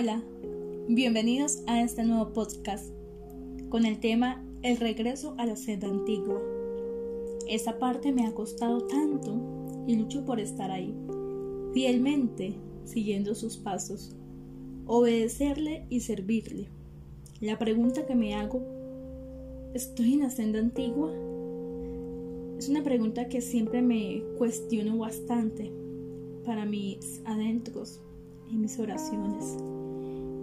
Hola, bienvenidos a este nuevo podcast con el tema El regreso a la senda antigua. Esa parte me ha costado tanto y lucho por estar ahí, fielmente siguiendo sus pasos, obedecerle y servirle. La pregunta que me hago, ¿estoy en la senda antigua? Es una pregunta que siempre me cuestiono bastante para mis adentros y mis oraciones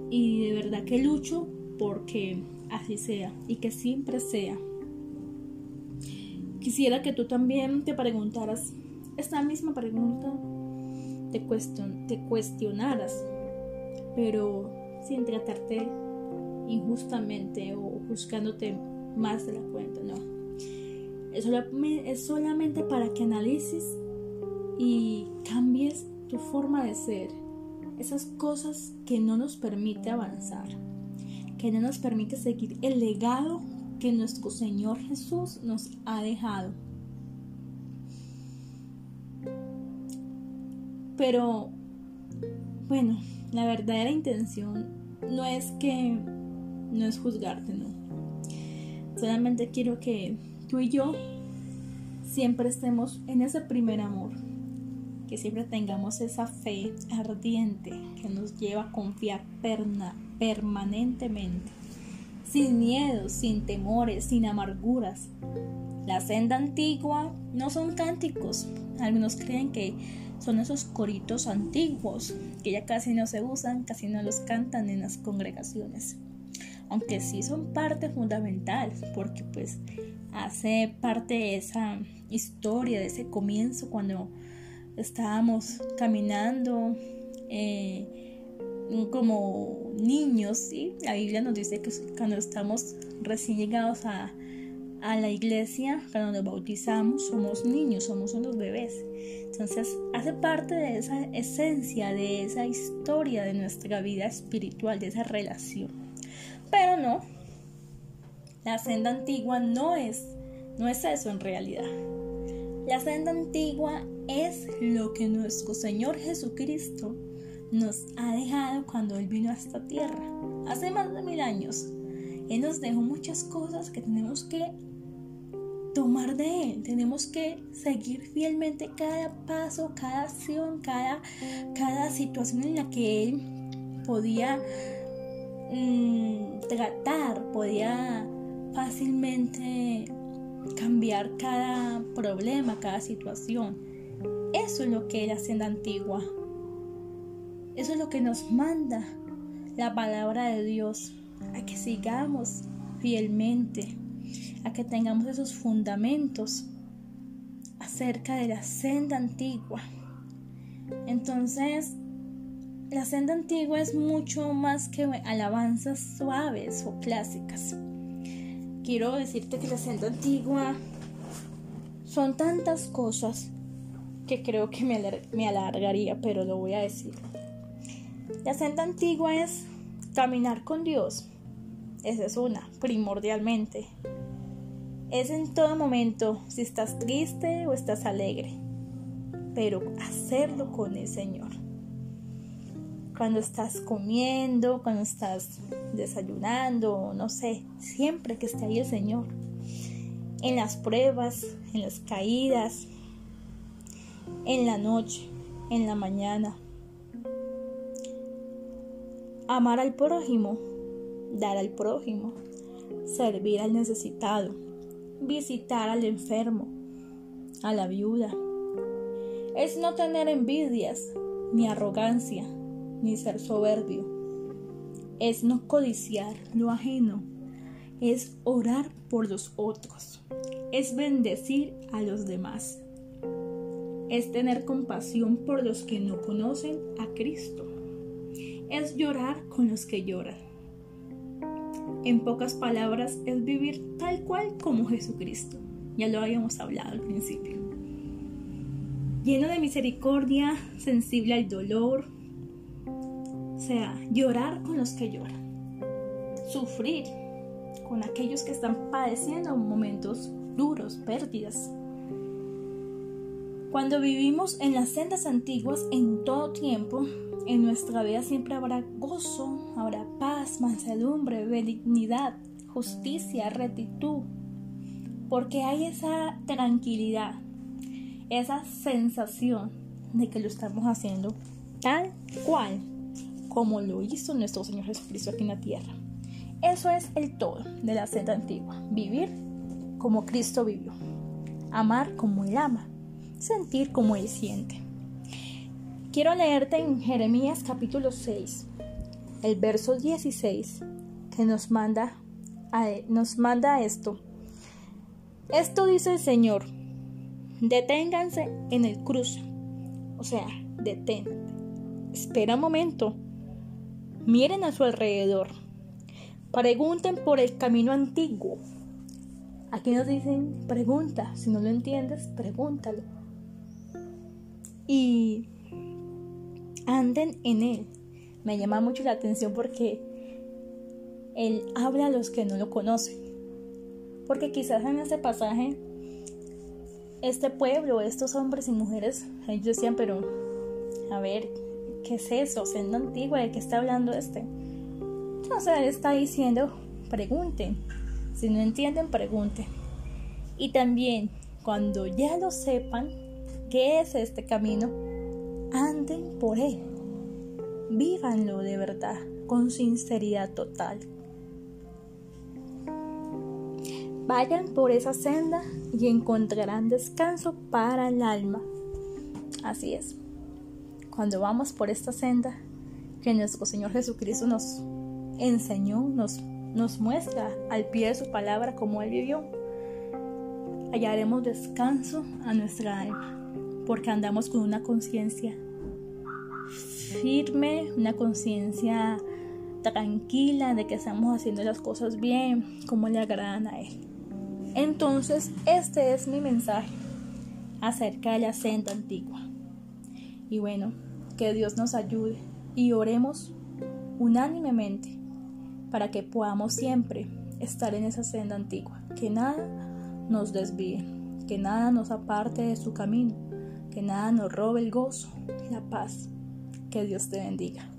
y de verdad que lucho porque así sea y que siempre sea. Quisiera que tú también te preguntaras esta misma pregunta, te, te cuestionaras, pero sin tratarte injustamente o juzgándote más de la cuenta, no. Es, es solamente para que analices y cambies tu forma de ser esas cosas que no nos permite avanzar, que no nos permite seguir el legado que nuestro Señor Jesús nos ha dejado. Pero, bueno, la verdadera intención no es que, no es juzgarte, no. Solamente quiero que tú y yo siempre estemos en ese primer amor que siempre tengamos esa fe ardiente que nos lleva a confiar permanentemente, sin miedos, sin temores, sin amarguras. La senda antigua no son cánticos, algunos creen que son esos coritos antiguos que ya casi no se usan, casi no los cantan en las congregaciones. Aunque sí son parte fundamental, porque pues hace parte de esa historia, de ese comienzo cuando estábamos caminando eh, como niños, ¿sí? La Biblia nos dice que cuando estamos recién llegados a, a la iglesia, cuando nos bautizamos, somos niños, somos unos bebés. Entonces, hace parte de esa esencia, de esa historia de nuestra vida espiritual, de esa relación. Pero no, la senda antigua no es, no es eso en realidad. La senda antigua es lo que nuestro Señor Jesucristo nos ha dejado cuando Él vino a esta tierra, hace más de mil años. Él nos dejó muchas cosas que tenemos que tomar de Él, tenemos que seguir fielmente cada paso, cada acción, cada, cada situación en la que Él podía mm, tratar, podía fácilmente cambiar cada problema, cada situación. Eso es lo que es la senda antigua. Eso es lo que nos manda la palabra de Dios, a que sigamos fielmente, a que tengamos esos fundamentos acerca de la senda antigua. Entonces, la senda antigua es mucho más que alabanzas suaves o clásicas. Quiero decirte que la senda antigua son tantas cosas que creo que me, alargaría, pero lo voy a decir. La senda antigua es caminar con Dios. Esa es una, primordialmente. Es en todo momento, si estás triste o estás alegre, pero hacerlo con el Señor. Cuando estás comiendo, cuando estás desayunando, no sé, siempre que esté ahí el Señor. En las pruebas, en las caídas, en la noche, en la mañana. Amar al prójimo, dar al prójimo, servir al necesitado, visitar al enfermo, a la viuda. Es no tener envidias, ni arrogancia, ni ser soberbio. Es no codiciar lo ajeno. Es orar por los otros. Es bendecir a los demás es tener compasión por los que no conocen a Cristo. Es llorar con los que lloran. En pocas palabras, es vivir tal cual como Jesucristo. Ya lo habíamos hablado al principio. Lleno de misericordia, sensible al dolor. O sea, llorar con los que lloran. Sufrir con aquellos que están padeciendo momentos duros, pérdidas, cuando vivimos en las sendas antiguas en todo tiempo, en nuestra vida siempre habrá gozo, habrá paz, mansedumbre, benignidad, justicia, rectitud, porque hay esa tranquilidad, esa sensación de que lo estamos haciendo tal cual como lo hizo nuestro Señor Jesucristo aquí en la tierra. Eso es el todo de la senda antigua, vivir como Cristo vivió, amar como Él ama, sentir como Él siente. Quiero leerte en Jeremías capítulo 6, el verso 16, que nos manda, nos manda esto. Esto dice el Señor, deténganse en el cruce, o sea, detén, espera un momento, Miren a su alrededor. Pregunten por el camino antiguo. Aquí nos dicen, pregunta. Si no lo entiendes, pregúntalo. Y anden en él. Me llama mucho la atención porque él habla a los que no lo conocen. Porque quizás en este pasaje, este pueblo, estos hombres y mujeres, ellos decían, pero, a ver, ¿qué es eso? Senda antigua, ¿de qué está hablando este? Entonces él está diciendo, pregunten. Si no entienden, pregunten. Y también, cuando ya lo sepan, ¿qué es este camino? Anden por él. Vívanlo de verdad, con sinceridad total. Vayan por esa senda y encontrarán descanso para el alma. Así es cuando vamos por esta senda que nuestro Señor Jesucristo nos enseñó, nos, nos muestra al pie de su palabra como Él vivió, hallaremos descanso a nuestra alma, porque andamos con una conciencia firme, una conciencia tranquila de que estamos haciendo las cosas bien, como le agradan a Él. Entonces, este es mi mensaje acerca de la senda antigua. Y bueno, que Dios nos ayude y oremos unánimemente para que podamos siempre estar en esa senda antigua, que nada nos desvíe, que nada nos aparte de su camino, que nada nos robe el gozo, la paz. Que Dios te bendiga.